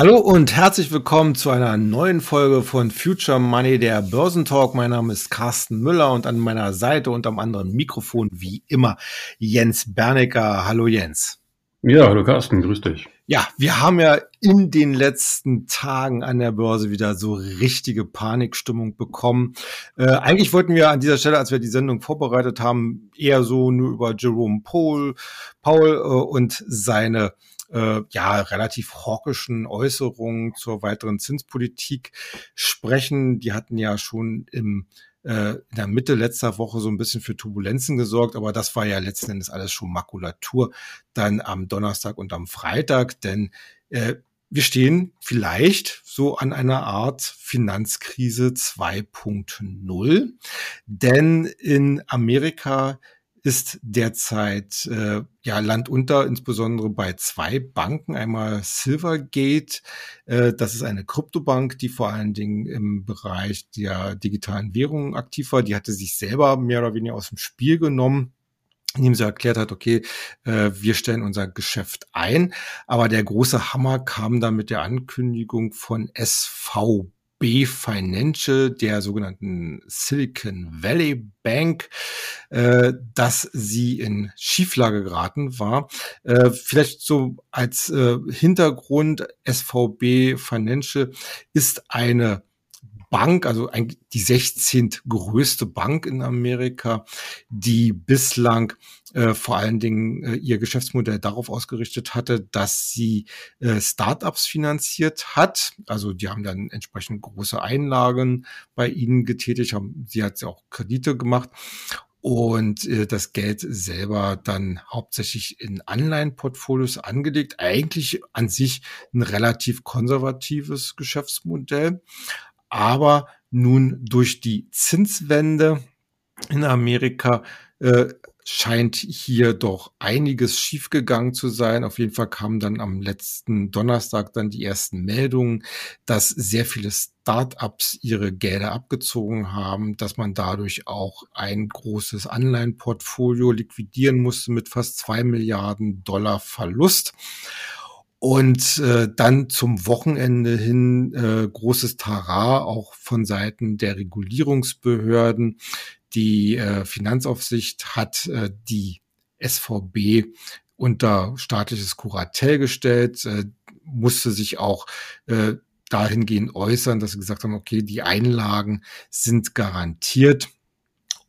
Hallo und herzlich willkommen zu einer neuen Folge von Future Money, der Börsentalk. Mein Name ist Carsten Müller und an meiner Seite und am anderen Mikrofon wie immer Jens Bernecker. Hallo Jens. Ja, hallo Carsten, grüß dich. Ja, wir haben ja in den letzten Tagen an der Börse wieder so richtige Panikstimmung bekommen. Äh, eigentlich wollten wir an dieser Stelle, als wir die Sendung vorbereitet haben, eher so nur über Jerome Paul, Paul äh, und seine äh, ja relativ hawkischen Äußerungen zur weiteren Zinspolitik sprechen. Die hatten ja schon im äh, in der Mitte letzter Woche so ein bisschen für Turbulenzen gesorgt, aber das war ja letzten Endes alles schon Makulatur dann am Donnerstag und am Freitag, denn äh, wir stehen vielleicht so an einer Art Finanzkrise 2.0, denn in Amerika ist derzeit äh, ja Land unter, insbesondere bei zwei Banken. Einmal Silvergate, äh, das ist eine Kryptobank, die vor allen Dingen im Bereich der digitalen Währungen aktiv war. Die hatte sich selber mehr oder weniger aus dem Spiel genommen indem sie erklärt hat, okay, äh, wir stellen unser Geschäft ein. Aber der große Hammer kam dann mit der Ankündigung von SV B Financial, der sogenannten Silicon Valley Bank, äh, dass sie in Schieflage geraten war. Äh, vielleicht so als äh, Hintergrund, SVB Financial ist eine Bank, also ein, die 16. größte Bank in Amerika, die bislang äh, vor allen Dingen äh, ihr Geschäftsmodell darauf ausgerichtet hatte, dass sie äh, Startups finanziert hat. Also die haben dann entsprechend große Einlagen bei ihnen getätigt, haben, sie hat ja auch Kredite gemacht und äh, das Geld selber dann hauptsächlich in Anleihenportfolios angelegt. Eigentlich an sich ein relativ konservatives Geschäftsmodell. Aber nun durch die Zinswende in Amerika äh, scheint hier doch einiges schiefgegangen zu sein. Auf jeden Fall kamen dann am letzten Donnerstag dann die ersten Meldungen, dass sehr viele Startups ihre Gelder abgezogen haben, dass man dadurch auch ein großes Anleihenportfolio liquidieren musste mit fast zwei Milliarden Dollar Verlust. Und äh, dann zum Wochenende hin äh, großes Tara auch von Seiten der Regulierungsbehörden. Die äh, Finanzaufsicht hat äh, die SVB unter staatliches Kuratel gestellt, äh, musste sich auch äh, dahingehend äußern, dass sie gesagt haben, okay, die Einlagen sind garantiert.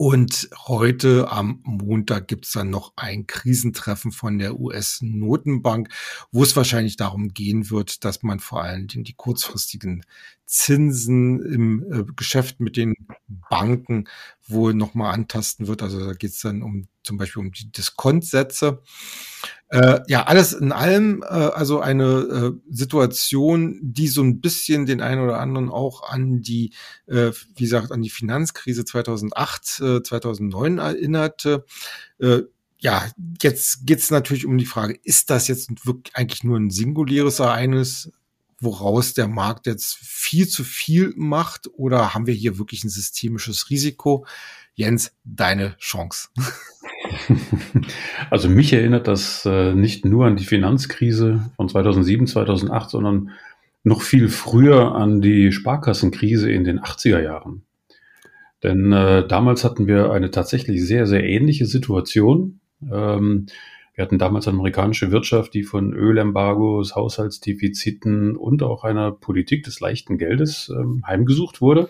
Und heute am Montag gibt's dann noch ein Krisentreffen von der US-Notenbank, wo es wahrscheinlich darum gehen wird, dass man vor allen Dingen die kurzfristigen Zinsen im äh, Geschäft mit den Banken wohl nochmal antasten wird. Also da geht's dann um zum Beispiel um die Diskontsätze. Äh, ja, alles in allem, äh, also eine äh, Situation, die so ein bisschen den einen oder anderen auch an die, äh, wie gesagt, an die Finanzkrise 2008, äh, 2009 erinnerte. Äh, ja, jetzt geht's natürlich um die Frage, ist das jetzt wirklich eigentlich nur ein singuläres Ereignis, woraus der Markt jetzt viel zu viel macht, oder haben wir hier wirklich ein systemisches Risiko? Jens, deine Chance. Also mich erinnert das äh, nicht nur an die Finanzkrise von 2007, 2008, sondern noch viel früher an die Sparkassenkrise in den 80er Jahren. Denn äh, damals hatten wir eine tatsächlich sehr, sehr ähnliche Situation. Ähm, wir hatten damals eine amerikanische Wirtschaft, die von Ölembargos, Haushaltsdefiziten und auch einer Politik des leichten Geldes ähm, heimgesucht wurde.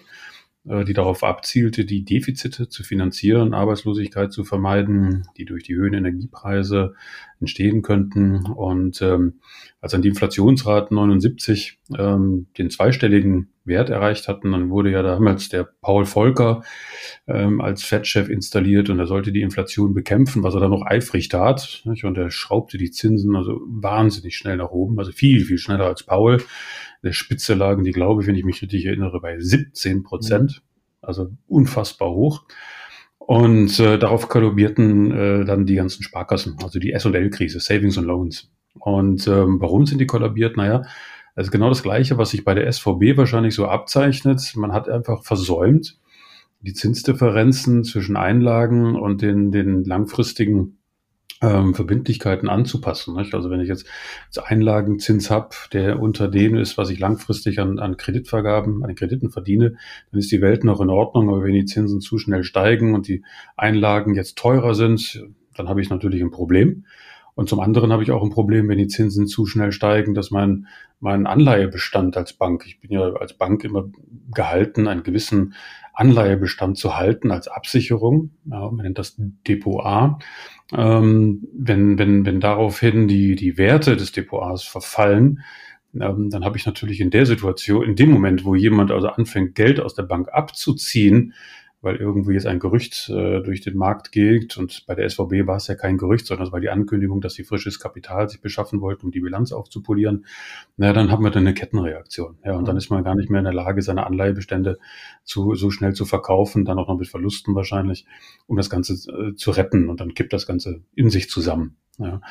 Äh, die darauf abzielte, die Defizite zu finanzieren, Arbeitslosigkeit zu vermeiden, die durch die Höhen Energiepreise entstehen könnten. Und ähm, als dann die Inflationsraten 79 ähm, den zweistelligen Wert erreicht hatten, dann wurde ja damals der Paul Volcker ähm, als Fed-Chef installiert und er sollte die Inflation bekämpfen, was er dann noch eifrig tat. Nicht? Und er schraubte die Zinsen also wahnsinnig schnell nach oben, also viel, viel schneller als Paul der Spitze lagen die, glaube ich, wenn ich mich richtig erinnere, bei 17 Prozent. Mhm. Also unfassbar hoch. Und äh, darauf kollabierten äh, dann die ganzen Sparkassen, also die S&L-Krise, Savings and Loans. Und ähm, warum sind die kollabiert? Naja, das ist genau das Gleiche, was sich bei der SVB wahrscheinlich so abzeichnet. Man hat einfach versäumt, die Zinsdifferenzen zwischen Einlagen und den, den langfristigen ähm, Verbindlichkeiten anzupassen. Nicht? Also wenn ich jetzt, Einlagenzins habe, der unter dem ist, was ich langfristig an, an Kreditvergaben, an Krediten verdiene, dann ist die Welt noch in Ordnung. Aber wenn die Zinsen zu schnell steigen und die Einlagen jetzt teurer sind, dann habe ich natürlich ein Problem. Und zum anderen habe ich auch ein Problem, wenn die Zinsen zu schnell steigen, dass mein, mein Anleihebestand als Bank, ich bin ja als Bank immer gehalten, einen gewissen Anleihebestand zu halten als Absicherung. Ja, man nennt das Depot A. Ähm, wenn, wenn, wenn daraufhin die, die Werte des Depot A's verfallen, ähm, dann habe ich natürlich in der Situation, in dem Moment, wo jemand also anfängt, Geld aus der Bank abzuziehen, weil irgendwie jetzt ein Gerücht äh, durch den Markt geht und bei der SVB war es ja kein Gerücht, sondern es war die Ankündigung, dass sie frisches Kapital sich beschaffen wollten, um die Bilanz aufzupolieren. Na, dann haben wir dann eine Kettenreaktion. Ja, und dann ist man gar nicht mehr in der Lage, seine Anleihebestände zu, so schnell zu verkaufen, dann auch noch mit Verlusten wahrscheinlich, um das Ganze äh, zu retten und dann kippt das Ganze in sich zusammen. Ja.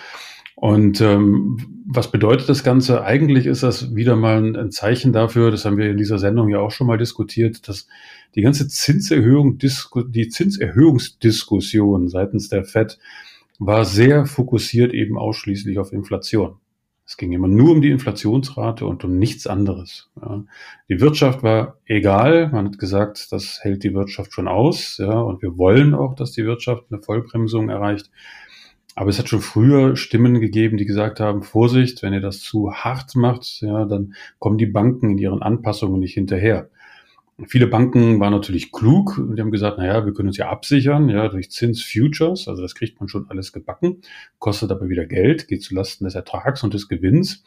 Und ähm, was bedeutet das Ganze? Eigentlich ist das wieder mal ein Zeichen dafür, das haben wir in dieser Sendung ja auch schon mal diskutiert, dass die ganze Zinserhöhung, die Zinserhöhungsdiskussion seitens der FED war sehr fokussiert eben ausschließlich auf Inflation. Es ging immer nur um die Inflationsrate und um nichts anderes. Ja. Die Wirtschaft war egal. Man hat gesagt, das hält die Wirtschaft schon aus. Ja, und wir wollen auch, dass die Wirtschaft eine Vollbremsung erreicht. Aber es hat schon früher Stimmen gegeben, die gesagt haben, Vorsicht, wenn ihr das zu hart macht, ja, dann kommen die Banken in ihren Anpassungen nicht hinterher. Viele Banken waren natürlich klug. Die haben gesagt, naja, wir können uns ja absichern, ja, durch Zinsfutures. Also das kriegt man schon alles gebacken, kostet aber wieder Geld, geht zulasten des Ertrags und des Gewinns.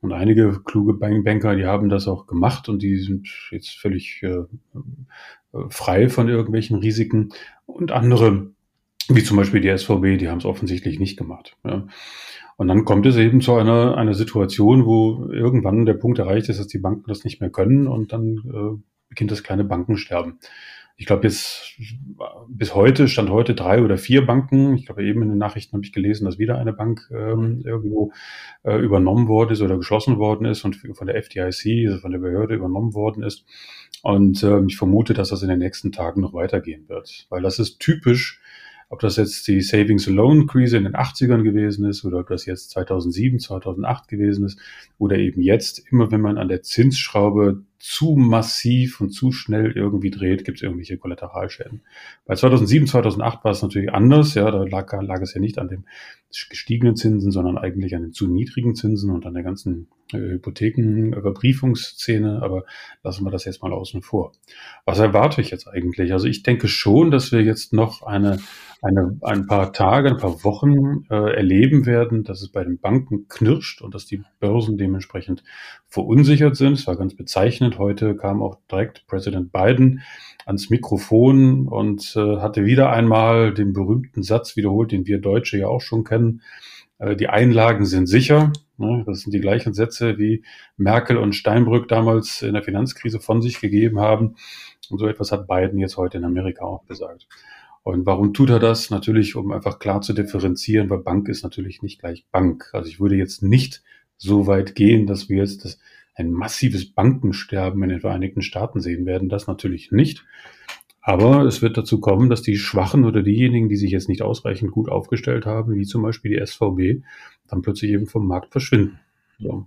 Und einige kluge Banker, die haben das auch gemacht und die sind jetzt völlig äh, äh frei von irgendwelchen Risiken. Und andere, wie zum Beispiel die SVB, die haben es offensichtlich nicht gemacht. Ja. Und dann kommt es eben zu einer, einer Situation, wo irgendwann der Punkt erreicht ist, dass die Banken das nicht mehr können und dann äh, beginnt das kleine Bankensterben. Ich glaube jetzt bis heute stand heute drei oder vier Banken. Ich glaube eben in den Nachrichten habe ich gelesen, dass wieder eine Bank ähm, irgendwo äh, übernommen worden ist oder geschlossen worden ist und von der FDIC, also von der Behörde übernommen worden ist. Und äh, ich vermute, dass das in den nächsten Tagen noch weitergehen wird, weil das ist typisch ob das jetzt die Savings Loan Krise in den 80ern gewesen ist oder ob das jetzt 2007, 2008 gewesen ist oder eben jetzt, immer wenn man an der Zinsschraube zu massiv und zu schnell irgendwie dreht, gibt es irgendwelche Kollateralschäden. Bei 2007, 2008 war es natürlich anders. Ja, da lag, lag es ja nicht an den gestiegenen Zinsen, sondern eigentlich an den zu niedrigen Zinsen und an der ganzen äh, Hypothekenüberbriefungsszene. Aber lassen wir das jetzt mal außen vor. Was erwarte ich jetzt eigentlich? Also ich denke schon, dass wir jetzt noch eine, eine, ein paar Tage, ein paar Wochen äh, erleben werden, dass es bei den Banken knirscht und dass die Börsen dementsprechend verunsichert sind. Es war ganz bezeichnend. Heute kam auch direkt Präsident Biden ans Mikrofon und äh, hatte wieder einmal den berühmten Satz wiederholt, den wir Deutsche ja auch schon kennen. Äh, die Einlagen sind sicher. Ne? Das sind die gleichen Sätze, wie Merkel und Steinbrück damals in der Finanzkrise von sich gegeben haben. Und so etwas hat Biden jetzt heute in Amerika auch gesagt. Und warum tut er das? Natürlich, um einfach klar zu differenzieren, weil Bank ist natürlich nicht gleich Bank. Also ich würde jetzt nicht so weit gehen, dass wir jetzt das, ein massives Bankensterben in den Vereinigten Staaten sehen werden. Das natürlich nicht. Aber es wird dazu kommen, dass die Schwachen oder diejenigen, die sich jetzt nicht ausreichend gut aufgestellt haben, wie zum Beispiel die SVB, dann plötzlich eben vom Markt verschwinden. So.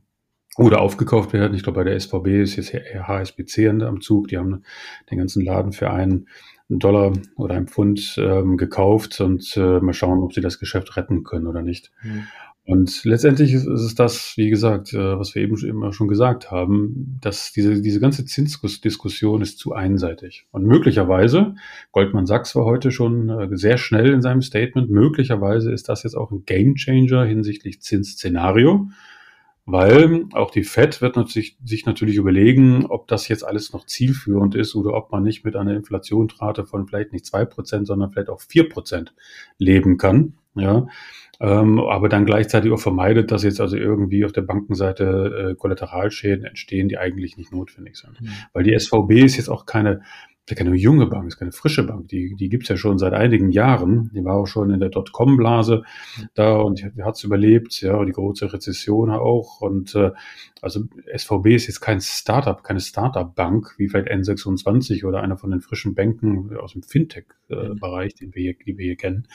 Oder aufgekauft werden. Ich glaube, bei der SVB ist jetzt HSBC am Zug. Die haben den ganzen Laden für einen Dollar oder ein Pfund ähm, gekauft und äh, mal schauen, ob sie das Geschäft retten können oder nicht. Mhm. Und letztendlich ist, es das, wie gesagt, äh, was wir eben immer schon gesagt haben, dass diese, diese ganze Zinsdiskussion ist zu einseitig. Und möglicherweise, Goldman Sachs war heute schon äh, sehr schnell in seinem Statement, möglicherweise ist das jetzt auch ein Gamechanger hinsichtlich Zinsszenario, weil auch die Fed wird natürlich, sich natürlich überlegen, ob das jetzt alles noch zielführend ist oder ob man nicht mit einer Inflationsrate von vielleicht nicht zwei Prozent, sondern vielleicht auch vier Prozent leben kann. Ja, ähm, aber dann gleichzeitig auch vermeidet, dass jetzt also irgendwie auf der Bankenseite äh, Kollateralschäden entstehen, die eigentlich nicht notwendig sind. Mhm. Weil die SVB ist jetzt auch keine ist keine junge Bank, ist keine frische Bank. Die, die gibt's ja schon seit einigen Jahren. Die war auch schon in der Dotcom-Blase da und hat's überlebt, ja, die große Rezession auch. Und äh, also SVB ist jetzt kein Startup, keine Startup-Bank, wie vielleicht N26 oder einer von den frischen Banken aus dem Fintech-Bereich, den wir hier, die wir hier kennen,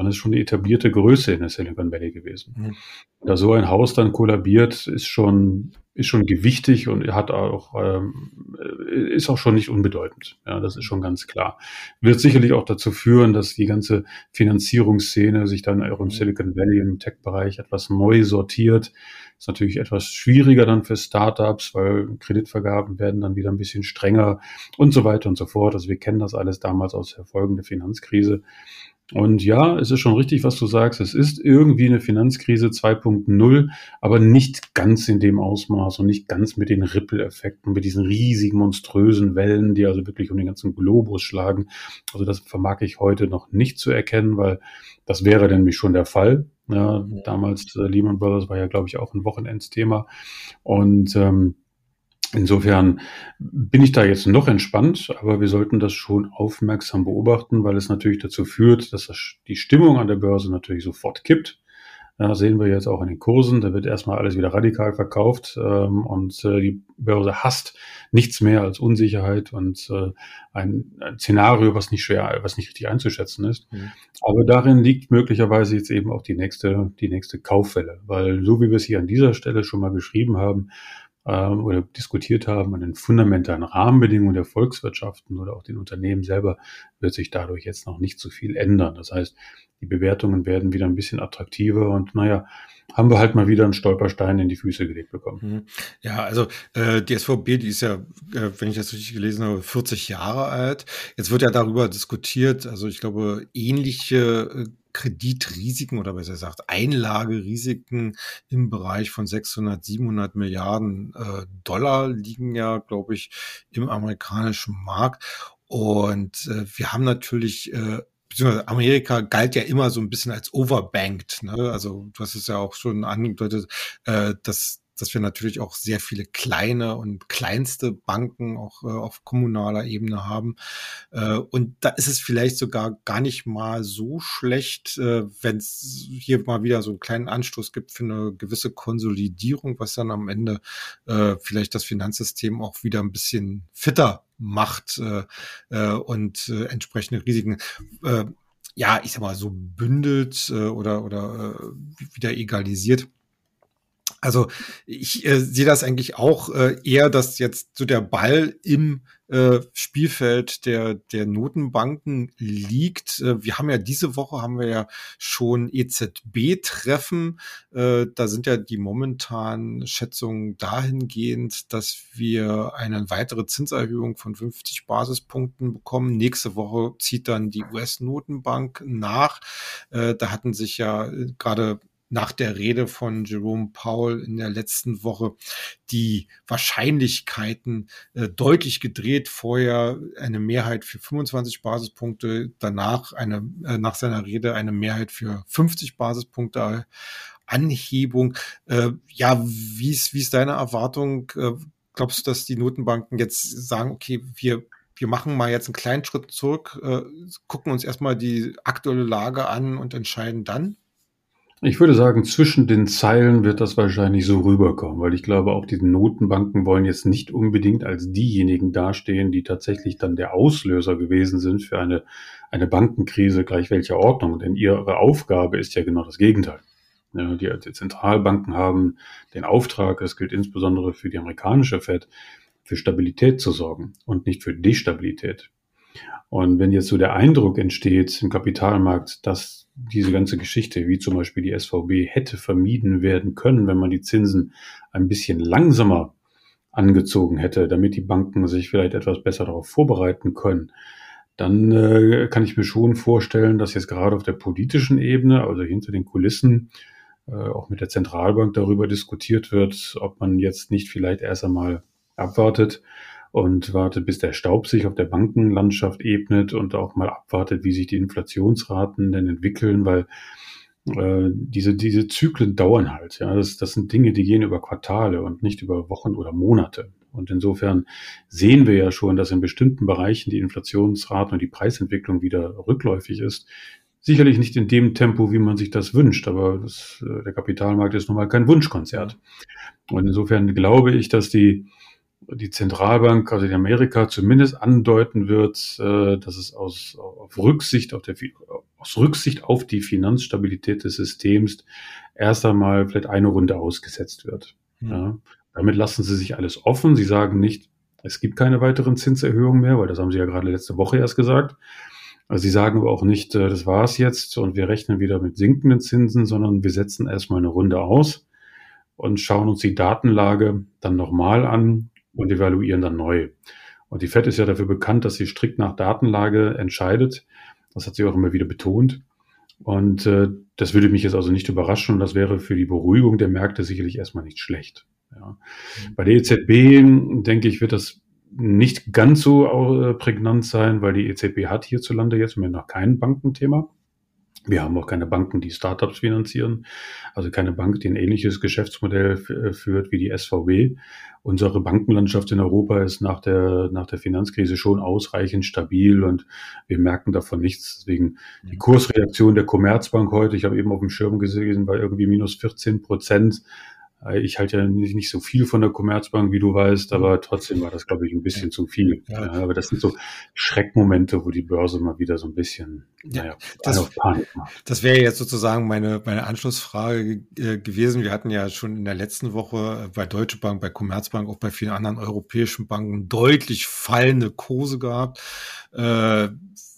sondern ist schon eine etablierte Größe in der Silicon Valley gewesen. Mhm. Da so ein Haus dann kollabiert, ist schon, ist schon gewichtig und hat auch, ähm, ist auch schon nicht unbedeutend. Ja, das ist schon ganz klar. Wird sicherlich auch dazu führen, dass die ganze Finanzierungsszene sich dann auch im mhm. Silicon Valley im Tech-Bereich etwas neu sortiert. Ist natürlich etwas schwieriger dann für Startups, weil Kreditvergaben werden dann wieder ein bisschen strenger und so weiter und so fort. Also wir kennen das alles damals aus der folgenden Finanzkrise. Und ja, es ist schon richtig, was du sagst. Es ist irgendwie eine Finanzkrise 2.0, aber nicht ganz in dem Ausmaß und nicht ganz mit den Ripple-Effekten, mit diesen riesigen, monströsen Wellen, die also wirklich um den ganzen Globus schlagen. Also das vermag ich heute noch nicht zu erkennen, weil das wäre nämlich schon der Fall. Ja, damals äh, Lehman Brothers war ja, glaube ich, auch ein Wochenendsthema. Und ähm, Insofern bin ich da jetzt noch entspannt, aber wir sollten das schon aufmerksam beobachten, weil es natürlich dazu führt, dass das, die Stimmung an der Börse natürlich sofort kippt. Ja, sehen wir jetzt auch in den Kursen. Da wird erstmal alles wieder radikal verkauft ähm, und äh, die Börse hasst nichts mehr als Unsicherheit und äh, ein, ein Szenario, was nicht schwer, was nicht richtig einzuschätzen ist. Mhm. Aber darin liegt möglicherweise jetzt eben auch die nächste, die nächste Kauffälle, weil so wie wir es hier an dieser Stelle schon mal beschrieben haben, ähm, oder diskutiert haben an den fundamentalen Rahmenbedingungen der Volkswirtschaften oder auch den Unternehmen selber, wird sich dadurch jetzt noch nicht so viel ändern. Das heißt, die Bewertungen werden wieder ein bisschen attraktiver und naja, haben wir halt mal wieder einen Stolperstein in die Füße gelegt bekommen. Mhm. Ja, also äh, die SVB, die ist ja, äh, wenn ich das richtig gelesen habe, 40 Jahre alt. Jetzt wird ja darüber diskutiert, also ich glaube, ähnliche äh, Kreditrisiken oder besser gesagt Einlagerisiken im Bereich von 600, 700 Milliarden äh, Dollar liegen ja, glaube ich, im amerikanischen Markt. Und äh, wir haben natürlich äh, beziehungsweise Amerika galt ja immer so ein bisschen als overbanked. Ne? Also du hast es ja auch schon angedeutet, äh, dass dass wir natürlich auch sehr viele kleine und kleinste Banken auch äh, auf kommunaler Ebene haben. Äh, und da ist es vielleicht sogar gar nicht mal so schlecht, äh, wenn es hier mal wieder so einen kleinen Anstoß gibt für eine gewisse Konsolidierung, was dann am Ende äh, vielleicht das Finanzsystem auch wieder ein bisschen fitter macht äh, äh, und äh, entsprechende Risiken. Äh, ja, ich sag mal, so bündelt äh, oder, oder äh, wieder egalisiert. Also ich äh, sehe das eigentlich auch äh, eher, dass jetzt so der Ball im äh, Spielfeld der, der Notenbanken liegt. Äh, wir haben ja diese Woche haben wir ja schon EZB-Treffen. Äh, da sind ja die momentanen Schätzungen dahingehend, dass wir eine weitere Zinserhöhung von 50 Basispunkten bekommen. Nächste Woche zieht dann die US-Notenbank nach. Äh, da hatten sich ja äh, gerade nach der Rede von Jerome Powell in der letzten Woche die Wahrscheinlichkeiten äh, deutlich gedreht. Vorher eine Mehrheit für 25 Basispunkte, danach eine, äh, nach seiner Rede eine Mehrheit für 50 Basispunkte Anhebung. Äh, ja, wie ist, wie ist deine Erwartung? Äh, glaubst du, dass die Notenbanken jetzt sagen, okay, wir wir machen mal jetzt einen kleinen Schritt zurück, äh, gucken uns erstmal die aktuelle Lage an und entscheiden dann? Ich würde sagen, zwischen den Zeilen wird das wahrscheinlich so rüberkommen, weil ich glaube, auch die Notenbanken wollen jetzt nicht unbedingt als diejenigen dastehen, die tatsächlich dann der Auslöser gewesen sind für eine, eine Bankenkrise gleich welcher Ordnung. Denn ihre Aufgabe ist ja genau das Gegenteil. Die, die Zentralbanken haben den Auftrag, das gilt insbesondere für die amerikanische Fed, für Stabilität zu sorgen und nicht für Destabilität. Und wenn jetzt so der Eindruck entsteht im Kapitalmarkt, dass diese ganze Geschichte, wie zum Beispiel die SVB, hätte vermieden werden können, wenn man die Zinsen ein bisschen langsamer angezogen hätte, damit die Banken sich vielleicht etwas besser darauf vorbereiten können, dann äh, kann ich mir schon vorstellen, dass jetzt gerade auf der politischen Ebene, also hinter den Kulissen, äh, auch mit der Zentralbank darüber diskutiert wird, ob man jetzt nicht vielleicht erst einmal abwartet und wartet, bis der Staub sich auf der Bankenlandschaft ebnet und auch mal abwartet, wie sich die Inflationsraten denn entwickeln, weil äh, diese, diese Zyklen dauern halt. Ja, das, das sind Dinge, die gehen über Quartale und nicht über Wochen oder Monate. Und insofern sehen wir ja schon, dass in bestimmten Bereichen die Inflationsraten und die Preisentwicklung wieder rückläufig ist. Sicherlich nicht in dem Tempo, wie man sich das wünscht, aber das, äh, der Kapitalmarkt ist nun mal kein Wunschkonzert. Und insofern glaube ich, dass die die Zentralbank, also in Amerika, zumindest andeuten wird, äh, dass es aus, auf Rücksicht auf, der, aus Rücksicht auf die Finanzstabilität des Systems erst einmal vielleicht eine Runde ausgesetzt wird. Mhm. Ja. Damit lassen sie sich alles offen. Sie sagen nicht, es gibt keine weiteren Zinserhöhungen mehr, weil das haben sie ja gerade letzte Woche erst gesagt. Also sie sagen aber auch nicht, äh, das war's jetzt und wir rechnen wieder mit sinkenden Zinsen, sondern wir setzen erstmal eine Runde aus und schauen uns die Datenlage dann nochmal an und evaluieren dann neu. Und die FED ist ja dafür bekannt, dass sie strikt nach Datenlage entscheidet. Das hat sie auch immer wieder betont. Und äh, das würde mich jetzt also nicht überraschen und das wäre für die Beruhigung der Märkte sicherlich erstmal nicht schlecht. Ja. Mhm. Bei der EZB, denke ich, wird das nicht ganz so äh, prägnant sein, weil die EZB hat hierzulande jetzt im noch kein Bankenthema. Wir haben auch keine Banken, die Startups finanzieren, also keine Bank, die ein ähnliches Geschäftsmodell äh, führt wie die SVB. Unsere Bankenlandschaft in Europa ist nach der, nach der Finanzkrise schon ausreichend stabil und wir merken davon nichts. Deswegen die mhm. Kursreaktion der Commerzbank heute, ich habe eben auf dem Schirm gesehen, war irgendwie minus 14 Prozent. Äh, ich halte ja nicht, so viel von der Commerzbank, wie du weißt, aber trotzdem war das, glaube ich, ein bisschen ja. zu viel. Ja. Ja, aber das sind so Schreckmomente, wo die Börse mal wieder so ein bisschen naja, das, das wäre jetzt sozusagen meine, meine Anschlussfrage äh, gewesen. Wir hatten ja schon in der letzten Woche bei Deutsche Bank, bei Commerzbank, auch bei vielen anderen europäischen Banken deutlich fallende Kurse gehabt. Äh,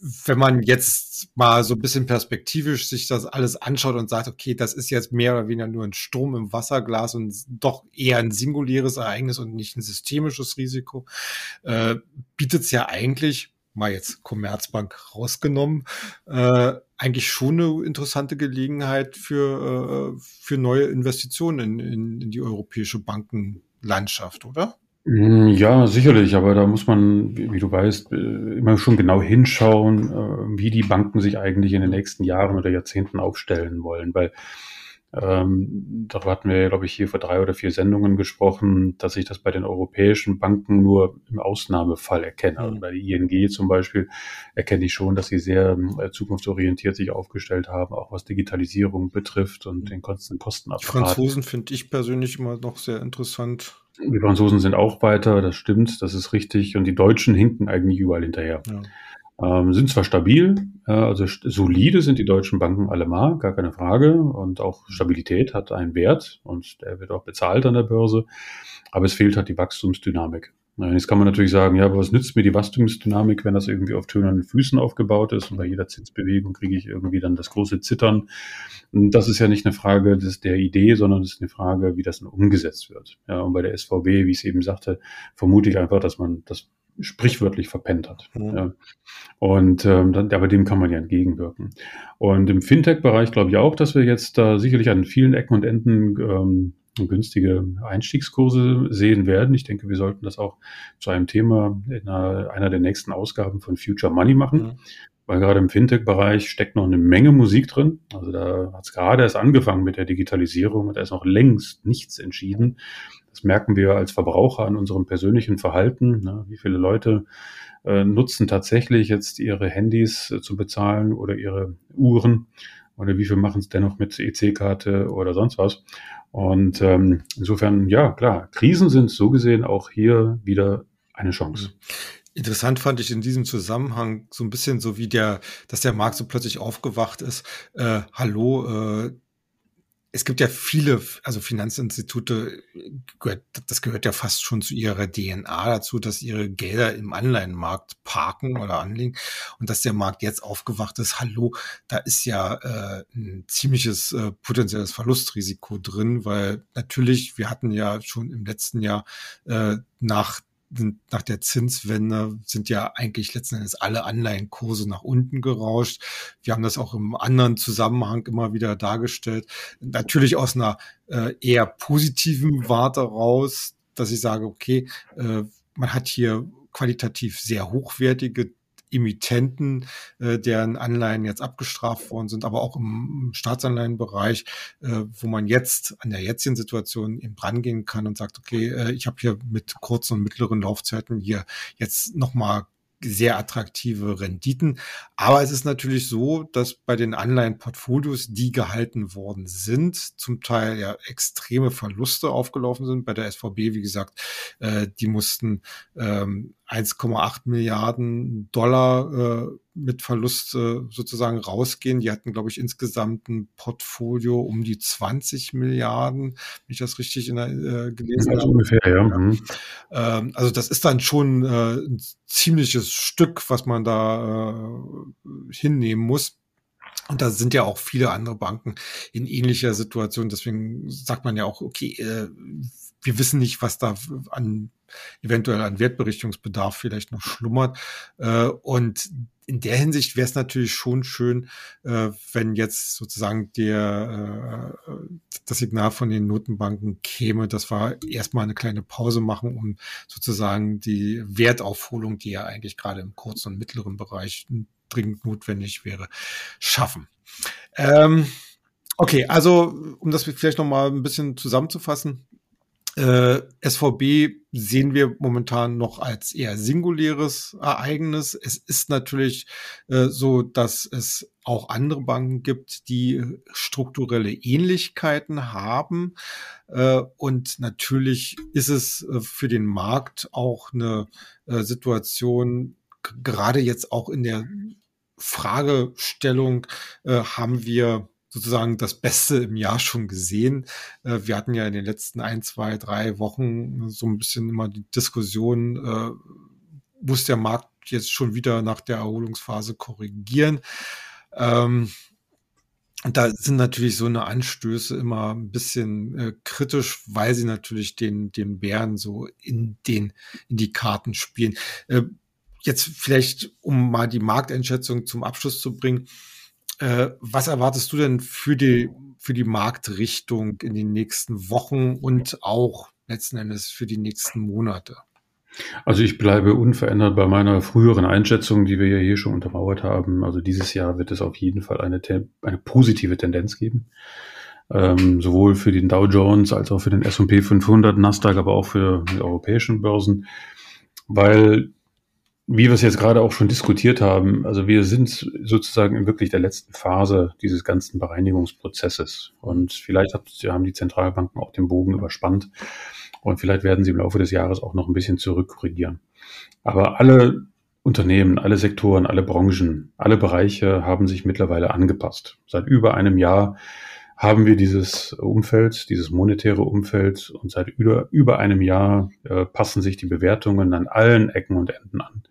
wenn man jetzt mal so ein bisschen perspektivisch sich das alles anschaut und sagt, okay, das ist jetzt mehr oder weniger nur ein Sturm im Wasserglas und doch eher ein singuläres Ereignis und nicht ein systemisches Risiko, äh, bietet es ja eigentlich, mal jetzt Commerzbank rausgenommen, äh, eigentlich schon eine interessante Gelegenheit für, äh, für neue Investitionen in, in, in die europäische Bankenlandschaft, oder? Hm, ja, sicherlich, aber da muss man, wie du weißt, äh, immer schon genau hinschauen, äh, wie die Banken sich eigentlich in den nächsten Jahren oder Jahrzehnten aufstellen wollen, weil ähm, darüber hatten wir, glaube ich, hier vor drei oder vier Sendungen gesprochen, dass ich das bei den europäischen Banken nur im Ausnahmefall erkenne. Also bei der ING zum Beispiel erkenne ich schon, dass sie sehr äh, zukunftsorientiert sich aufgestellt haben, auch was Digitalisierung betrifft und den konstanten Kostenapparat. Die Franzosen finde ich persönlich immer noch sehr interessant. Die Franzosen sind auch weiter, das stimmt, das ist richtig. Und die Deutschen hinken eigentlich überall hinterher. Ja. Ähm, sind zwar stabil, äh, also solide sind die deutschen Banken allemal, gar keine Frage. Und auch Stabilität hat einen Wert und der wird auch bezahlt an der Börse. Aber es fehlt halt die Wachstumsdynamik. Jetzt kann man natürlich sagen, ja, aber was nützt mir die Wachstumsdynamik, wenn das irgendwie auf tönernen Füßen aufgebaut ist und bei jeder Zinsbewegung kriege ich irgendwie dann das große Zittern. Das ist ja nicht eine Frage des, der Idee, sondern es ist eine Frage, wie das dann umgesetzt wird. Ja, und bei der SVB, wie ich es eben sagte, vermute ich einfach, dass man das sprichwörtlich verpennt hat. Mhm. Ja. Und ähm, dann, aber dem kann man ja entgegenwirken. Und im Fintech-Bereich glaube ich auch, dass wir jetzt da sicherlich an vielen Ecken und Enden ähm, günstige Einstiegskurse sehen werden. Ich denke, wir sollten das auch zu einem Thema in einer, einer der nächsten Ausgaben von Future Money machen. Mhm. Weil gerade im Fintech-Bereich steckt noch eine Menge Musik drin. Also da hat es gerade erst angefangen mit der Digitalisierung und da ist noch längst nichts entschieden. Das merken wir als Verbraucher an unserem persönlichen Verhalten. Ne? Wie viele Leute äh, nutzen tatsächlich jetzt ihre Handys äh, zu bezahlen oder ihre Uhren oder wie viel machen es dennoch mit EC-Karte oder sonst was. Und ähm, insofern, ja, klar, Krisen sind so gesehen auch hier wieder eine Chance. Mhm. Interessant fand ich in diesem Zusammenhang so ein bisschen so wie der, dass der Markt so plötzlich aufgewacht ist. Äh, hallo, äh, es gibt ja viele, also Finanzinstitute, das gehört ja fast schon zu ihrer DNA dazu, dass ihre Gelder im Anleihenmarkt parken oder anlegen und dass der Markt jetzt aufgewacht ist. Hallo, da ist ja äh, ein ziemliches äh, potenzielles Verlustrisiko drin, weil natürlich, wir hatten ja schon im letzten Jahr äh, nach nach der Zinswende sind ja eigentlich letzten Endes alle Anleihenkurse nach unten gerauscht. Wir haben das auch im anderen Zusammenhang immer wieder dargestellt. Natürlich aus einer äh, eher positiven Warte raus, dass ich sage, okay, äh, man hat hier qualitativ sehr hochwertige Emittenten, äh, deren Anleihen jetzt abgestraft worden sind, aber auch im Staatsanleihenbereich, äh, wo man jetzt an der jetzigen Situation eben rangehen kann und sagt, okay, äh, ich habe hier mit kurzen und mittleren Laufzeiten hier jetzt nochmal sehr attraktive Renditen. Aber es ist natürlich so, dass bei den Anleihenportfolios, die gehalten worden sind, zum Teil ja extreme Verluste aufgelaufen sind. Bei der SVB, wie gesagt, äh, die mussten ähm, 1,8 Milliarden Dollar äh, mit Verlust äh, sozusagen rausgehen. Die hatten, glaube ich, insgesamt ein Portfolio um die 20 Milliarden, wenn ich das richtig in der, äh, gelesen habe. Ungefähr, ja. Mhm. Ähm, also das ist dann schon äh, ein ziemliches Stück, was man da äh, hinnehmen muss. Und da sind ja auch viele andere Banken in ähnlicher Situation. Deswegen sagt man ja auch, okay, äh, wir wissen nicht, was da an eventuell an Wertberichtungsbedarf vielleicht noch schlummert. Äh, und in der Hinsicht wäre es natürlich schon schön, äh, wenn jetzt sozusagen der äh, das Signal von den Notenbanken käme, dass wir erstmal eine kleine Pause machen, um sozusagen die Wertaufholung, die ja eigentlich gerade im kurzen und mittleren Bereich dringend notwendig wäre, schaffen. Ähm, okay, also um das vielleicht noch mal ein bisschen zusammenzufassen, äh, SVB sehen wir momentan noch als eher singuläres Ereignis. Es ist natürlich äh, so, dass es auch andere Banken gibt, die strukturelle Ähnlichkeiten haben. Äh, und natürlich ist es äh, für den Markt auch eine äh, Situation, gerade jetzt auch in der Fragestellung, äh, haben wir sozusagen das Beste im Jahr schon gesehen. Äh, wir hatten ja in den letzten ein, zwei, drei Wochen so ein bisschen immer die Diskussion, äh, muss der Markt jetzt schon wieder nach der Erholungsphase korrigieren. Ähm, und da sind natürlich so eine Anstöße immer ein bisschen äh, kritisch, weil sie natürlich den, den Bären so in den, in die Karten spielen. Äh, jetzt vielleicht, um mal die Markteinschätzung zum Abschluss zu bringen. Äh, was erwartest du denn für die, für die Marktrichtung in den nächsten Wochen und auch letzten Endes für die nächsten Monate? Also ich bleibe unverändert bei meiner früheren Einschätzung, die wir ja hier schon untermauert haben. Also dieses Jahr wird es auf jeden Fall eine, eine positive Tendenz geben. Ähm, sowohl für den Dow Jones als auch für den S&P 500, Nasdaq, aber auch für die europäischen Börsen, weil wie wir es jetzt gerade auch schon diskutiert haben, also wir sind sozusagen in wirklich der letzten Phase dieses ganzen Bereinigungsprozesses. Und vielleicht haben die Zentralbanken auch den Bogen überspannt. Und vielleicht werden sie im Laufe des Jahres auch noch ein bisschen zurückkorrigieren. Aber alle Unternehmen, alle Sektoren, alle Branchen, alle Bereiche haben sich mittlerweile angepasst. Seit über einem Jahr haben wir dieses Umfeld, dieses monetäre Umfeld und seit über, über einem Jahr äh, passen sich die Bewertungen an allen Ecken und Enden an.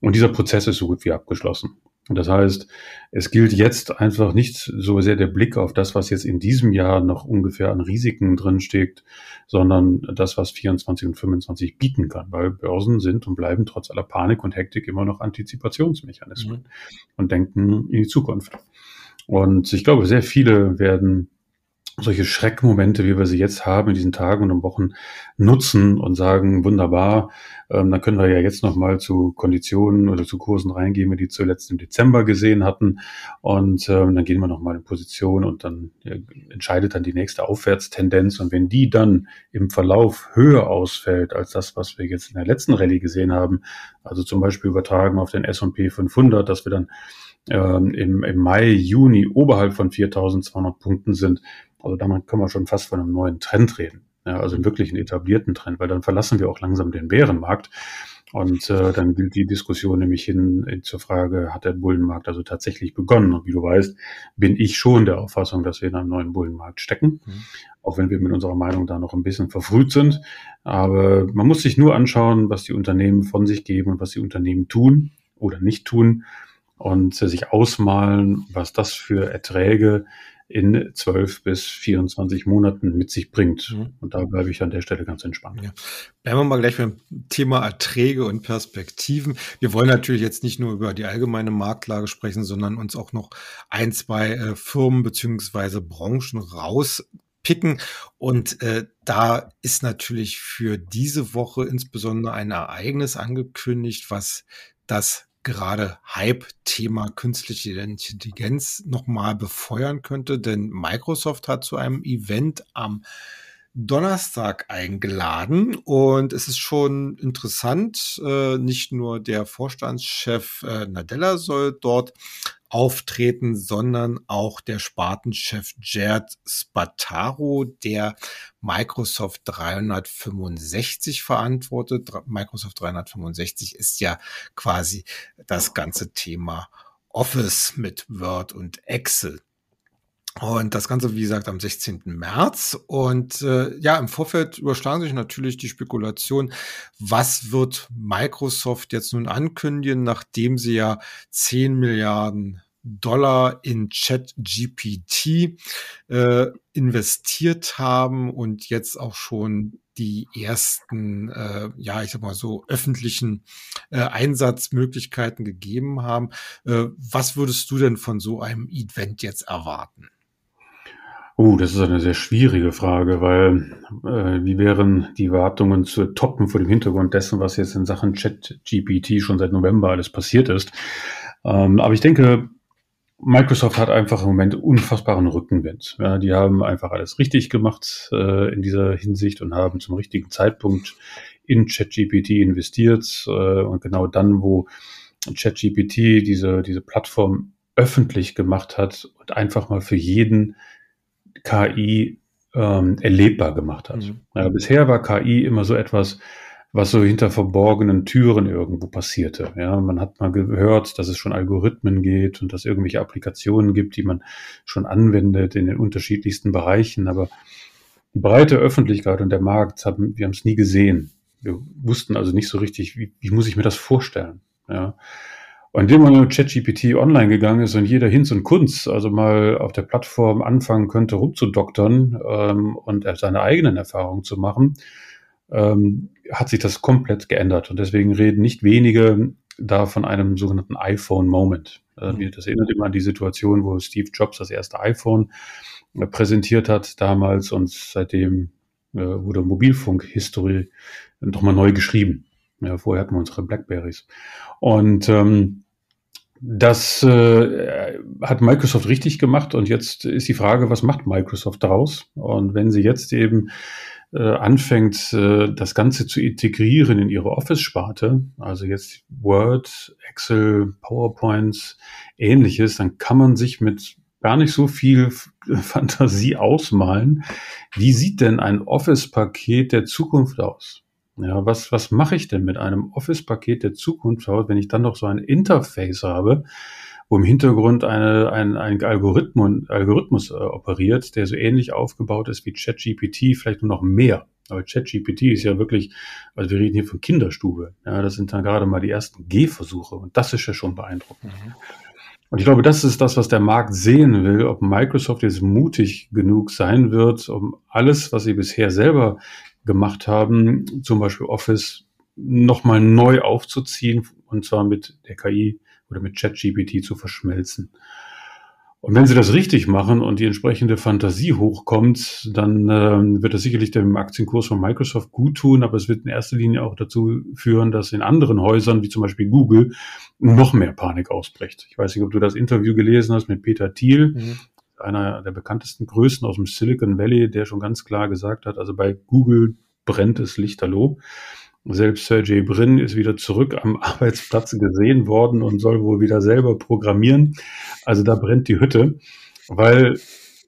Und dieser Prozess ist so gut wie abgeschlossen. Und das heißt, es gilt jetzt einfach nicht so sehr der Blick auf das, was jetzt in diesem Jahr noch ungefähr an Risiken drinsteckt, sondern das, was 24 und 25 bieten kann, weil Börsen sind und bleiben trotz aller Panik und Hektik immer noch Antizipationsmechanismen mhm. und denken in die Zukunft. Und ich glaube, sehr viele werden solche Schreckmomente, wie wir sie jetzt haben in diesen Tagen und Wochen, nutzen und sagen, wunderbar, ähm, dann können wir ja jetzt nochmal zu Konditionen oder zu Kursen reingehen, die zuletzt im Dezember gesehen hatten. Und ähm, dann gehen wir nochmal in Position und dann ja, entscheidet dann die nächste Aufwärtstendenz. Und wenn die dann im Verlauf höher ausfällt als das, was wir jetzt in der letzten Rallye gesehen haben, also zum Beispiel übertragen auf den S&P 500, dass wir dann ähm, im, im Mai, Juni oberhalb von 4200 Punkten sind, also damit können wir schon fast von einem neuen Trend reden. Ja, also wirklich einen etablierten Trend, weil dann verlassen wir auch langsam den Bärenmarkt. Und äh, dann gilt die Diskussion nämlich hin, hin zur Frage, hat der Bullenmarkt also tatsächlich begonnen? Und wie du weißt, bin ich schon der Auffassung, dass wir in einem neuen Bullenmarkt stecken, mhm. auch wenn wir mit unserer Meinung da noch ein bisschen verfrüht sind. Aber man muss sich nur anschauen, was die Unternehmen von sich geben und was die Unternehmen tun oder nicht tun und sich ausmalen, was das für Erträge in 12 bis 24 Monaten mit sich bringt. Mhm. Und da bleibe ich an der Stelle ganz entspannt. Ja. Bleiben wir mal gleich beim Thema Erträge und Perspektiven. Wir wollen natürlich jetzt nicht nur über die allgemeine Marktlage sprechen, sondern uns auch noch ein, zwei äh, Firmen beziehungsweise Branchen rauspicken. Und äh, da ist natürlich für diese Woche insbesondere ein Ereignis angekündigt, was das gerade Hype-Thema künstliche Intelligenz nochmal befeuern könnte, denn Microsoft hat zu einem Event am Donnerstag eingeladen und es ist schon interessant. Äh, nicht nur der Vorstandschef äh, Nadella soll dort auftreten, sondern auch der Spartenchef Jared Spataro, der Microsoft 365 verantwortet. Microsoft 365 ist ja quasi das ganze Thema Office mit Word und Excel. Und das Ganze, wie gesagt, am 16. März. Und äh, ja, im Vorfeld überschlagen sich natürlich die Spekulation, was wird Microsoft jetzt nun ankündigen, nachdem sie ja 10 Milliarden Dollar in ChatGPT äh, investiert haben und jetzt auch schon die ersten, äh, ja, ich sag mal so, öffentlichen äh, Einsatzmöglichkeiten gegeben haben. Äh, was würdest du denn von so einem Event jetzt erwarten? Oh, das ist eine sehr schwierige Frage, weil äh, wie wären die Wartungen zu toppen vor dem Hintergrund dessen, was jetzt in Sachen Chat-GPT schon seit November alles passiert ist. Ähm, aber ich denke, Microsoft hat einfach im Moment unfassbaren Rückenwind. Ja, die haben einfach alles richtig gemacht äh, in dieser Hinsicht und haben zum richtigen Zeitpunkt in ChatGPT investiert. Äh, und genau dann, wo ChatGPT diese, diese Plattform öffentlich gemacht hat und einfach mal für jeden KI ähm, erlebbar gemacht hat. Mhm. Ja, bisher war KI immer so etwas, was so hinter verborgenen Türen irgendwo passierte. Ja, man hat mal gehört, dass es schon Algorithmen geht und dass es irgendwelche Applikationen gibt, die man schon anwendet in den unterschiedlichsten Bereichen. Aber die breite Öffentlichkeit und der Markt haben, wir haben es nie gesehen. Wir wussten also nicht so richtig, wie, wie muss ich mir das vorstellen. Ja. Und indem man mit ChatGPT online gegangen ist und jeder Hinz und Kunz also mal auf der Plattform anfangen könnte, rumzudoktern ähm, und seine eigenen Erfahrungen zu machen, ähm, hat sich das komplett geändert. Und deswegen reden nicht wenige da von einem sogenannten iPhone-Moment. Äh, das erinnert immer an die Situation, wo Steve Jobs das erste iPhone äh, präsentiert hat damals und seitdem äh, wurde Mobilfunk-History nochmal neu geschrieben. Ja, vorher hatten wir unsere Blackberries. Und ähm, das äh, hat Microsoft richtig gemacht und jetzt ist die Frage, was macht Microsoft daraus? Und wenn sie jetzt eben äh, anfängt, äh, das Ganze zu integrieren in ihre Office-Sparte, also jetzt Word, Excel, PowerPoint, ähnliches, dann kann man sich mit gar nicht so viel Fantasie ausmalen. Wie sieht denn ein Office-Paket der Zukunft aus? Ja, was, was mache ich denn mit einem Office-Paket der Zukunft wenn ich dann noch so ein Interface habe, wo im Hintergrund eine, ein, ein Algorithmus, Algorithmus äh, operiert, der so ähnlich aufgebaut ist wie ChatGPT, vielleicht nur noch mehr. Aber ChatGPT ist ja wirklich, also wir reden hier von Kinderstube. Ja, das sind dann gerade mal die ersten Gehversuche und das ist ja schon beeindruckend. Mhm. Und ich glaube, das ist das, was der Markt sehen will, ob Microsoft jetzt mutig genug sein wird, um alles, was sie bisher selber gemacht haben, zum Beispiel Office, nochmal neu aufzuziehen und zwar mit der KI oder mit ChatGPT zu verschmelzen. Und wenn sie das richtig machen und die entsprechende Fantasie hochkommt, dann äh, wird das sicherlich dem Aktienkurs von Microsoft gut tun, aber es wird in erster Linie auch dazu führen, dass in anderen Häusern, wie zum Beispiel Google, noch mehr Panik ausbricht. Ich weiß nicht, ob du das Interview gelesen hast mit Peter Thiel, mhm einer der bekanntesten Größen aus dem Silicon Valley, der schon ganz klar gesagt hat, also bei Google brennt es lichterloh. Selbst Sergey Brin ist wieder zurück am Arbeitsplatz gesehen worden und soll wohl wieder selber programmieren. Also da brennt die Hütte, weil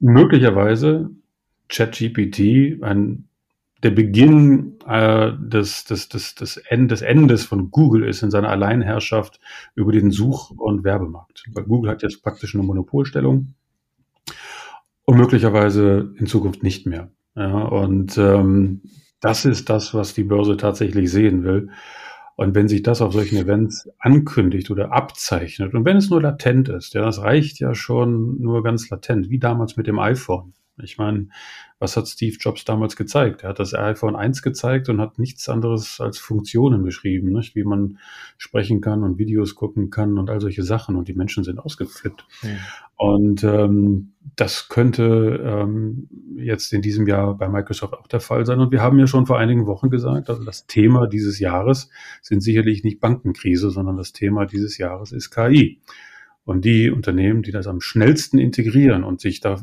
möglicherweise ChatGPT ein der Beginn äh, des, des, des, des, End, des Endes von Google ist in seiner Alleinherrschaft über den Such- und Werbemarkt. Weil Google hat jetzt praktisch eine Monopolstellung und möglicherweise in Zukunft nicht mehr. Ja, und ähm, das ist das, was die Börse tatsächlich sehen will. Und wenn sich das auf solchen Events ankündigt oder abzeichnet, und wenn es nur latent ist, ja, das reicht ja schon nur ganz latent, wie damals mit dem iPhone. Ich meine, was hat Steve Jobs damals gezeigt? Er hat das iPhone 1 gezeigt und hat nichts anderes als Funktionen beschrieben, nicht? wie man sprechen kann und Videos gucken kann und all solche Sachen. Und die Menschen sind ausgeflippt. Ja. Und ähm, das könnte ähm, jetzt in diesem Jahr bei Microsoft auch der Fall sein. Und wir haben ja schon vor einigen Wochen gesagt, also das Thema dieses Jahres sind sicherlich nicht Bankenkrise, sondern das Thema dieses Jahres ist KI. Und die Unternehmen, die das am schnellsten integrieren und sich da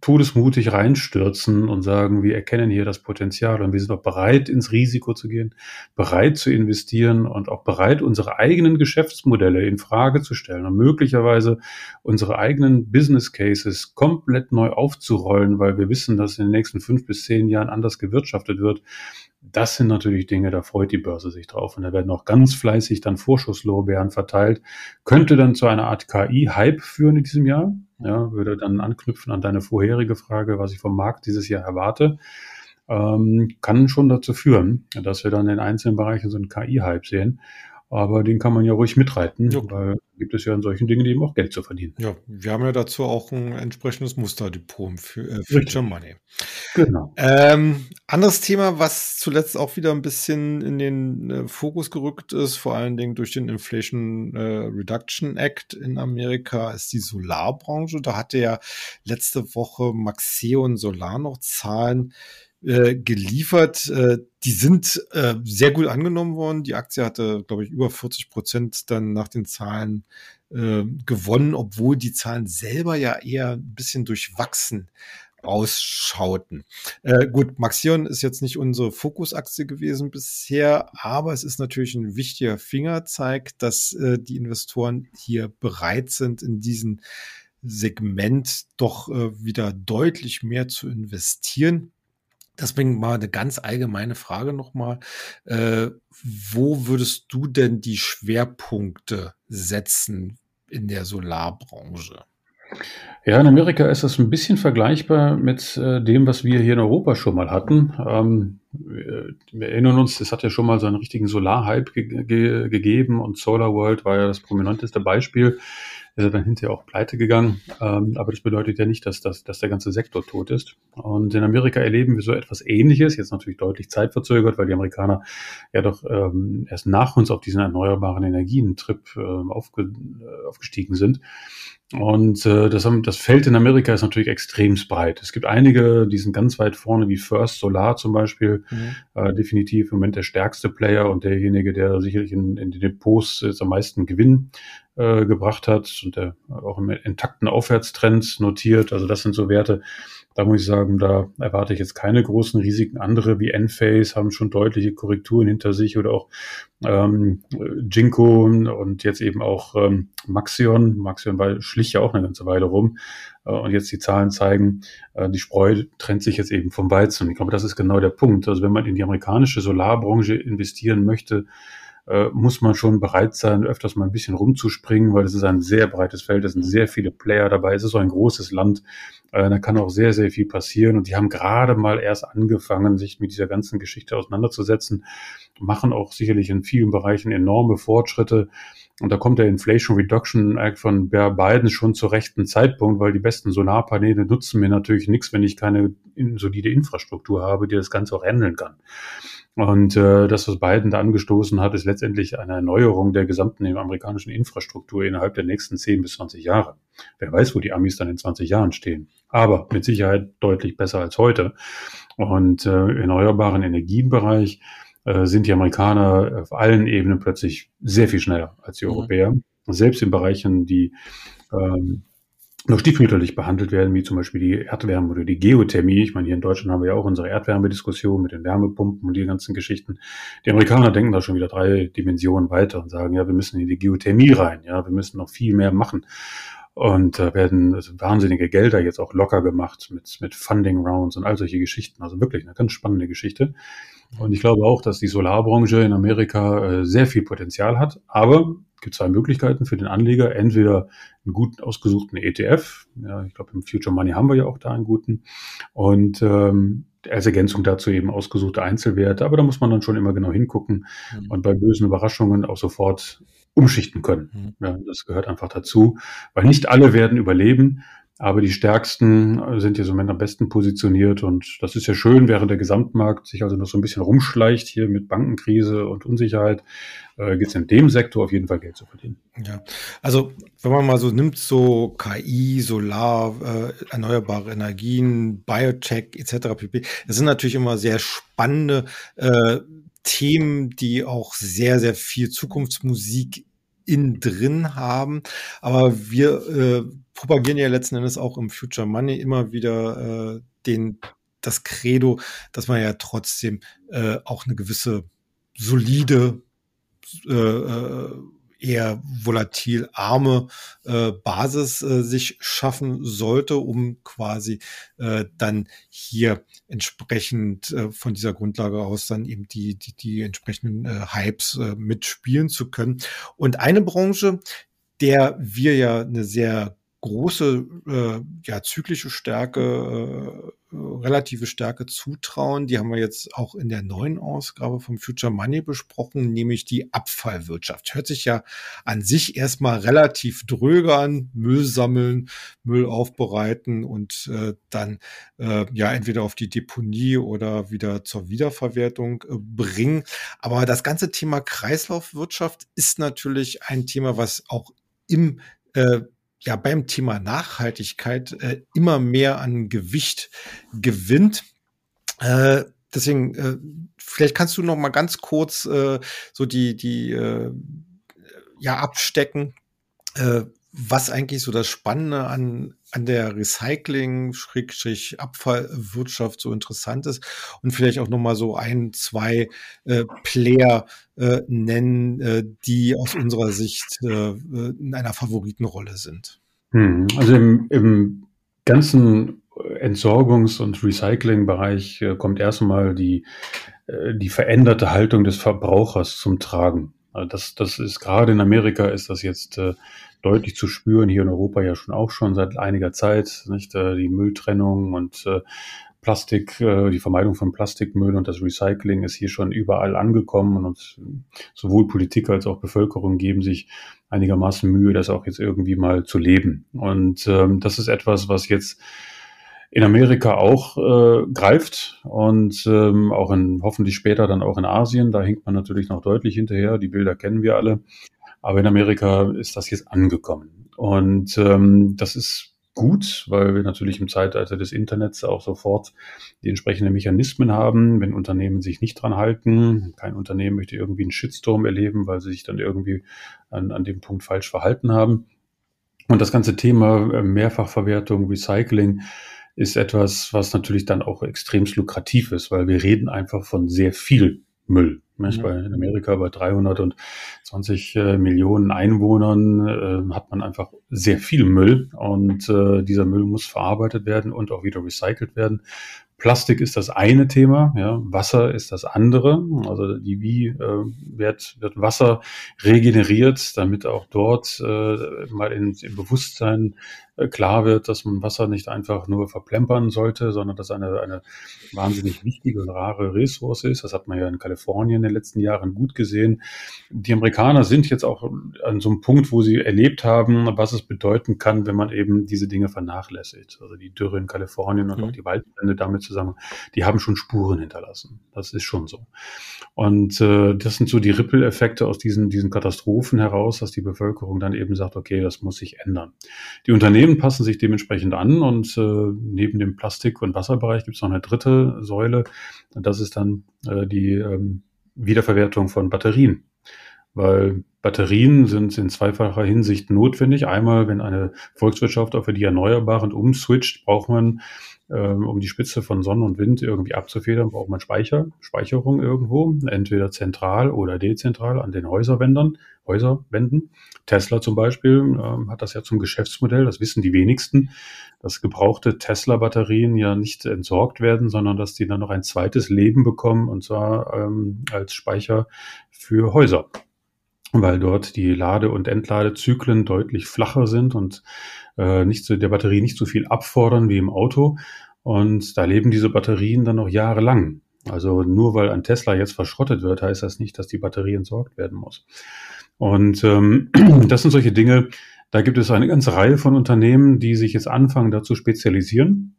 todesmutig reinstürzen und sagen, wir erkennen hier das Potenzial und wir sind auch bereit, ins Risiko zu gehen, bereit zu investieren und auch bereit, unsere eigenen Geschäftsmodelle in Frage zu stellen und möglicherweise unsere eigenen Business Cases komplett neu aufzurollen, weil wir wissen, dass in den nächsten fünf bis zehn Jahren anders gewirtschaftet wird. Das sind natürlich Dinge, da freut die Börse sich drauf. Und da werden auch ganz fleißig dann Vorschusslorbeeren verteilt. Könnte dann zu einer Art KI-Hype führen in diesem Jahr. Ja, würde dann anknüpfen an deine vorherige Frage, was ich vom Markt dieses Jahr erwarte. Ähm, kann schon dazu führen, dass wir dann in einzelnen Bereichen so einen KI-Hype sehen. Aber den kann man ja ruhig mitreiten, ja. weil gibt es ja in solchen Dingen eben auch Geld zu verdienen. Ja, wir haben ja dazu auch ein entsprechendes Musterdepot für äh, Future Money. Genau. Ähm, anderes Thema, was zuletzt auch wieder ein bisschen in den äh, Fokus gerückt ist, vor allen Dingen durch den Inflation äh, Reduction Act in Amerika, ist die Solarbranche. Da hatte ja letzte Woche Maxeon Solar noch Zahlen äh, geliefert. Äh, die sind äh, sehr gut angenommen worden. Die Aktie hatte, glaube ich, über 40 Prozent dann nach den Zahlen äh, gewonnen, obwohl die Zahlen selber ja eher ein bisschen durchwachsen ausschauten. Äh, gut, Maxion ist jetzt nicht unsere Fokusaktie gewesen bisher, aber es ist natürlich ein wichtiger Fingerzeig, dass äh, die Investoren hier bereit sind, in diesen Segment doch äh, wieder deutlich mehr zu investieren. Deswegen mal eine ganz allgemeine Frage nochmal. Äh, wo würdest du denn die Schwerpunkte setzen in der Solarbranche? Ja, in Amerika ist das ein bisschen vergleichbar mit äh, dem, was wir hier in Europa schon mal hatten. Ähm, wir, wir, erinnern uns, es hat ja schon mal so einen richtigen Solarhype ge ge gegeben und Solar World war ja das prominenteste Beispiel ist er dann hinterher auch pleite gegangen. Ähm, aber das bedeutet ja nicht, dass, dass, dass der ganze Sektor tot ist. Und in Amerika erleben wir so etwas Ähnliches, jetzt natürlich deutlich zeitverzögert, weil die Amerikaner ja doch ähm, erst nach uns auf diesen erneuerbaren Energien-Trip äh, aufge, äh, aufgestiegen sind. Und äh, das, haben, das Feld in Amerika ist natürlich extrem breit. Es gibt einige, die sind ganz weit vorne, wie First Solar zum Beispiel, mhm. äh, definitiv im Moment der stärkste Player und derjenige, der sicherlich in, in den Depots jetzt am meisten Gewinn äh, gebracht hat und der auch im intakten Aufwärtstrend notiert. Also das sind so Werte, da muss ich sagen, da erwarte ich jetzt keine großen Risiken. Andere wie Enphase haben schon deutliche Korrekturen hinter sich oder auch ähm, Jinko und jetzt eben auch ähm, Maxion. Maxion war schlich ja auch eine ganze Weile rum. Äh, und jetzt die Zahlen zeigen, äh, die Spreu trennt sich jetzt eben vom Weizen. Ich glaube, das ist genau der Punkt. Also wenn man in die amerikanische Solarbranche investieren möchte, muss man schon bereit sein, öfters mal ein bisschen rumzuspringen, weil es ist ein sehr breites Feld, es sind sehr viele Player dabei, es ist so ein großes Land, äh, da kann auch sehr, sehr viel passieren und die haben gerade mal erst angefangen, sich mit dieser ganzen Geschichte auseinanderzusetzen, machen auch sicherlich in vielen Bereichen enorme Fortschritte. Und da kommt der Inflation Reduction Act von Biden schon zur rechten Zeitpunkt, weil die besten Solarpaneele nutzen mir natürlich nichts, wenn ich keine solide Infrastruktur habe, die das Ganze auch handeln kann. Und äh, das, was Biden da angestoßen hat, ist letztendlich eine Erneuerung der gesamten amerikanischen Infrastruktur innerhalb der nächsten 10 bis 20 Jahre. Wer weiß, wo die Amis dann in 20 Jahren stehen. Aber mit Sicherheit deutlich besser als heute. Und äh, erneuerbaren Energienbereich äh, sind die Amerikaner auf allen Ebenen plötzlich sehr viel schneller als die mhm. Europäer. Selbst in Bereichen, die ähm, noch stiefmütterlich behandelt werden, wie zum Beispiel die Erdwärme oder die Geothermie. Ich meine, hier in Deutschland haben wir ja auch unsere Erdwärmediskussion mit den Wärmepumpen und die ganzen Geschichten. Die Amerikaner denken da schon wieder drei Dimensionen weiter und sagen, ja, wir müssen in die Geothermie rein, ja, wir müssen noch viel mehr machen. Und da werden also wahnsinnige Gelder jetzt auch locker gemacht mit, mit Funding Rounds und all solche Geschichten. Also wirklich eine ganz spannende Geschichte. Und ich glaube auch, dass die Solarbranche in Amerika äh, sehr viel Potenzial hat. Aber gibt zwei Möglichkeiten für den Anleger. Entweder einen guten ausgesuchten ETF. Ja, ich glaube, im Future Money haben wir ja auch da einen guten. Und ähm, als Ergänzung dazu eben ausgesuchte Einzelwerte. Aber da muss man dann schon immer genau hingucken mhm. und bei bösen Überraschungen auch sofort umschichten können. Mhm. Ja, das gehört einfach dazu, weil nicht alle werden überleben. Aber die stärksten sind im Moment am besten positioniert und das ist ja schön, während der Gesamtmarkt sich also noch so ein bisschen rumschleicht hier mit Bankenkrise und Unsicherheit, äh, geht es in dem Sektor auf jeden Fall Geld zu verdienen. Ja, also wenn man mal so nimmt, so KI, Solar, äh, erneuerbare Energien, Biotech etc. pp. Das sind natürlich immer sehr spannende äh, Themen, die auch sehr, sehr viel Zukunftsmusik in drin haben. Aber wir äh, propagieren ja letzten Endes auch im Future Money immer wieder äh, den, das Credo, dass man ja trotzdem äh, auch eine gewisse solide äh, äh eher volatil arme äh, Basis äh, sich schaffen sollte, um quasi äh, dann hier entsprechend äh, von dieser Grundlage aus dann eben die, die, die entsprechenden äh, Hypes äh, mitspielen zu können. Und eine Branche, der wir ja eine sehr große äh, ja, zyklische Stärke, äh, relative Stärke zutrauen. Die haben wir jetzt auch in der neuen Ausgabe vom Future Money besprochen, nämlich die Abfallwirtschaft. Hört sich ja an sich erstmal relativ dröge an, Müll sammeln, Müll aufbereiten und äh, dann äh, ja entweder auf die Deponie oder wieder zur Wiederverwertung äh, bringen. Aber das ganze Thema Kreislaufwirtschaft ist natürlich ein Thema, was auch im äh, ja beim Thema Nachhaltigkeit äh, immer mehr an Gewicht gewinnt. Äh, deswegen, äh, vielleicht kannst du noch mal ganz kurz äh, so die, die äh, ja abstecken, äh, was eigentlich so das Spannende an, an der Recycling-Abfallwirtschaft so interessant ist und vielleicht auch noch mal so ein, zwei äh, Player äh, nennen, äh, die aus unserer Sicht äh, in einer Favoritenrolle sind. Hm, also im, im ganzen Entsorgungs- und Recycling-Bereich äh, kommt erstmal die, äh, die veränderte Haltung des Verbrauchers zum Tragen. Also das, das ist gerade in Amerika ist das jetzt deutlich zu spüren, hier in Europa ja schon auch schon seit einiger Zeit, nicht? Äh, die Mülltrennung und äh, Plastik, äh, die Vermeidung von Plastikmüll und das Recycling ist hier schon überall angekommen und sowohl Politik als auch Bevölkerung geben sich einigermaßen Mühe, das auch jetzt irgendwie mal zu leben. Und ähm, das ist etwas, was jetzt in Amerika auch äh, greift und ähm, auch in hoffentlich später dann auch in Asien. Da hinkt man natürlich noch deutlich hinterher. Die Bilder kennen wir alle. Aber in Amerika ist das jetzt angekommen. Und ähm, das ist gut, weil wir natürlich im Zeitalter des Internets auch sofort die entsprechenden Mechanismen haben, wenn Unternehmen sich nicht dran halten. Kein Unternehmen möchte irgendwie einen Shitstorm erleben, weil sie sich dann irgendwie an, an dem Punkt falsch verhalten haben. Und das ganze Thema äh, Mehrfachverwertung, Recycling ist etwas, was natürlich dann auch extremst lukrativ ist, weil wir reden einfach von sehr viel Müll. Nicht? Mhm. Bei, in Amerika bei 320 äh, Millionen Einwohnern äh, hat man einfach sehr viel Müll und äh, dieser Müll muss verarbeitet werden und auch wieder recycelt werden. Plastik ist das eine Thema, ja, Wasser ist das andere. Also die, wie äh, wird, wird Wasser regeneriert, damit auch dort äh, mal in, im Bewusstsein klar wird, dass man Wasser nicht einfach nur verplempern sollte, sondern dass eine, eine wahnsinnig wichtige und rare Ressource ist. Das hat man ja in Kalifornien in den letzten Jahren gut gesehen. Die Amerikaner sind jetzt auch an so einem Punkt, wo sie erlebt haben, was es bedeuten kann, wenn man eben diese Dinge vernachlässigt. Also die Dürre in Kalifornien und mhm. auch die Waldbrände damit zusammen, die haben schon Spuren hinterlassen. Das ist schon so. Und äh, das sind so die Ripple-Effekte aus diesen, diesen Katastrophen heraus, dass die Bevölkerung dann eben sagt, okay, das muss sich ändern. Die Unternehmen passen sich dementsprechend an und äh, neben dem Plastik- und Wasserbereich gibt es noch eine dritte Säule. Das ist dann äh, die ähm, Wiederverwertung von Batterien. Weil Batterien sind in zweifacher Hinsicht notwendig. Einmal, wenn eine Volkswirtschaft auf die Erneuerbaren umswitcht, braucht man ähm, um die Spitze von Sonne und Wind irgendwie abzufedern, braucht man Speicher, Speicherung irgendwo, entweder zentral oder dezentral an den Häuserwändern, Häuserwänden. Tesla zum Beispiel ähm, hat das ja zum Geschäftsmodell, das wissen die wenigsten, dass gebrauchte Tesla-Batterien ja nicht entsorgt werden, sondern dass die dann noch ein zweites Leben bekommen und zwar ähm, als Speicher für Häuser weil dort die Lade- und Entladezyklen deutlich flacher sind und äh, nicht so, der Batterie nicht so viel abfordern wie im Auto. Und da leben diese Batterien dann noch jahrelang. Also nur weil ein Tesla jetzt verschrottet wird, heißt das nicht, dass die Batterie entsorgt werden muss. Und ähm, das sind solche Dinge, da gibt es eine ganze Reihe von Unternehmen, die sich jetzt anfangen, dazu spezialisieren.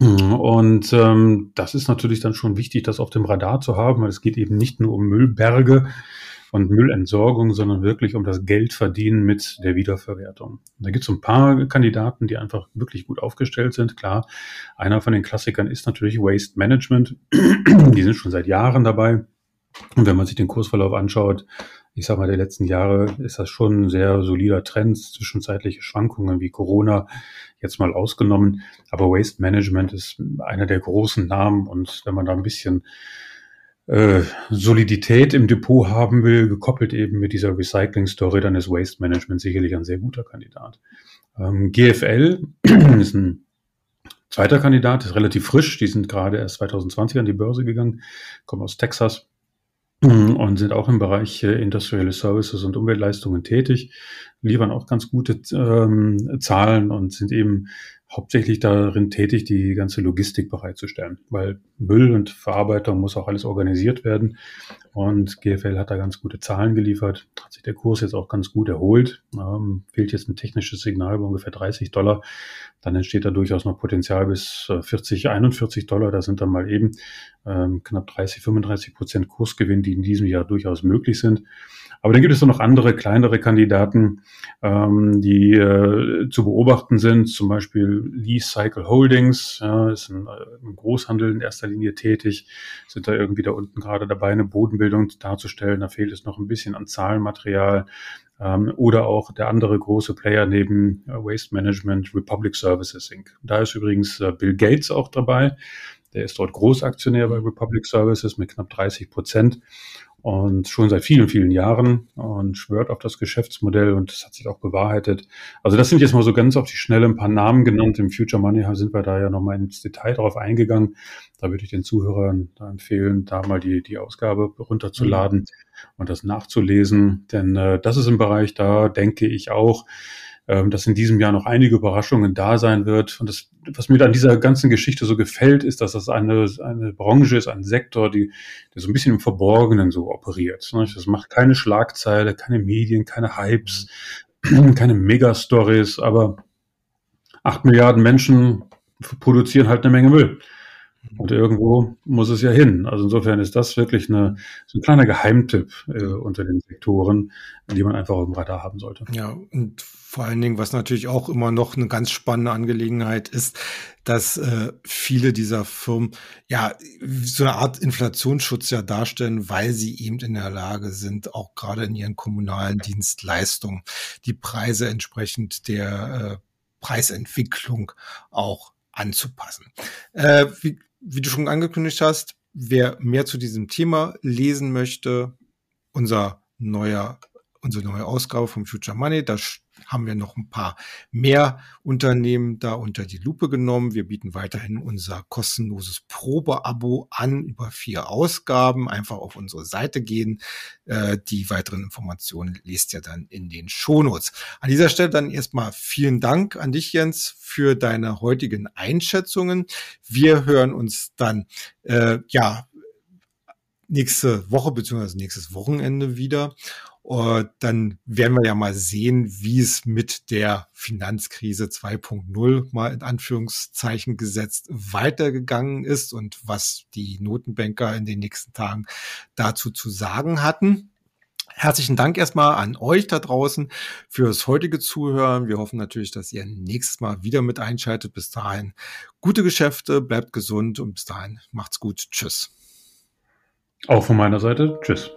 Und ähm, das ist natürlich dann schon wichtig, das auf dem Radar zu haben, weil es geht eben nicht nur um Müllberge, und Müllentsorgung, sondern wirklich um das Geldverdienen mit der Wiederverwertung. Da gibt es ein paar Kandidaten, die einfach wirklich gut aufgestellt sind. Klar, einer von den Klassikern ist natürlich Waste Management. die sind schon seit Jahren dabei. Und wenn man sich den Kursverlauf anschaut, ich sag mal, der letzten Jahre ist das schon ein sehr solider Trend, zwischenzeitliche Schwankungen wie Corona jetzt mal ausgenommen. Aber Waste Management ist einer der großen Namen und wenn man da ein bisschen äh, Solidität im Depot haben will, gekoppelt eben mit dieser Recycling-Story, dann ist Waste Management sicherlich ein sehr guter Kandidat. Ähm, GFL ist ein zweiter Kandidat, ist relativ frisch. Die sind gerade erst 2020 an die Börse gegangen, kommen aus Texas und sind auch im Bereich äh, Industrial Services und Umweltleistungen tätig, liefern auch ganz gute ähm, Zahlen und sind eben hauptsächlich darin tätig, die ganze Logistik bereitzustellen, weil Müll und Verarbeitung muss auch alles organisiert werden. Und GFL hat da ganz gute Zahlen geliefert, hat sich der Kurs jetzt auch ganz gut erholt. Ähm, fehlt jetzt ein technisches Signal bei ungefähr 30 Dollar. Dann entsteht da durchaus noch Potenzial bis 40, äh, 41 Dollar. Da sind dann mal eben ähm, knapp 30, 35 Prozent Kursgewinn, die in diesem Jahr durchaus möglich sind. Aber dann gibt es noch andere kleinere Kandidaten, ähm, die äh, zu beobachten sind. Zum Beispiel Lee Cycle Holdings, ja, ist ein, äh, ein Großhandel in erster Linie tätig, sind da irgendwie da unten gerade dabei, eine Bodenbildung darzustellen. Da fehlt es noch ein bisschen an Zahlenmaterial. Ähm, oder auch der andere große Player neben äh, Waste Management, Republic Services Inc. Da ist übrigens äh, Bill Gates auch dabei. Der ist dort Großaktionär bei Republic Services mit knapp 30 Prozent und schon seit vielen, vielen Jahren und schwört auf das Geschäftsmodell und das hat sich auch bewahrheitet. Also das sind jetzt mal so ganz auf die Schnelle ein paar Namen genannt. Im Future Money sind wir da ja nochmal ins Detail drauf eingegangen. Da würde ich den Zuhörern da empfehlen, da mal die, die Ausgabe runterzuladen mhm. und das nachzulesen. Denn äh, das ist im Bereich, da denke ich auch, ähm, dass in diesem Jahr noch einige Überraschungen da sein wird. Und das, was mir an dieser ganzen Geschichte so gefällt, ist, dass das eine, eine Branche ist, ein Sektor, die, der so ein bisschen im Verborgenen so operiert. Das macht keine Schlagzeile, keine Medien, keine Hypes, keine Megastories, aber acht Milliarden Menschen produzieren halt eine Menge Müll. Und irgendwo muss es ja hin. Also insofern ist das wirklich eine, so ein kleiner Geheimtipp äh, unter den Sektoren, die man einfach auf dem Radar haben sollte. Ja, und vor allen Dingen, was natürlich auch immer noch eine ganz spannende Angelegenheit ist, dass äh, viele dieser Firmen ja so eine Art Inflationsschutz ja darstellen, weil sie eben in der Lage sind, auch gerade in ihren kommunalen Dienstleistungen die Preise entsprechend der äh, Preisentwicklung auch anzupassen. Äh, wie, wie du schon angekündigt hast, wer mehr zu diesem Thema lesen möchte, unser neuer, unsere neue Ausgabe vom Future Money, da haben wir noch ein paar mehr Unternehmen da unter die Lupe genommen. Wir bieten weiterhin unser kostenloses Probeabo an über vier Ausgaben. Einfach auf unsere Seite gehen. Äh, die weiteren Informationen lest ihr dann in den Shownotes. An dieser Stelle dann erstmal vielen Dank an dich, Jens, für deine heutigen Einschätzungen. Wir hören uns dann, äh, ja, nächste Woche beziehungsweise nächstes Wochenende wieder. Uh, dann werden wir ja mal sehen, wie es mit der Finanzkrise 2.0 mal in Anführungszeichen gesetzt weitergegangen ist und was die Notenbanker in den nächsten Tagen dazu zu sagen hatten. Herzlichen Dank erstmal an euch da draußen fürs heutige Zuhören. Wir hoffen natürlich, dass ihr nächstes Mal wieder mit einschaltet. Bis dahin gute Geschäfte, bleibt gesund und bis dahin macht's gut. Tschüss. Auch von meiner Seite. Tschüss.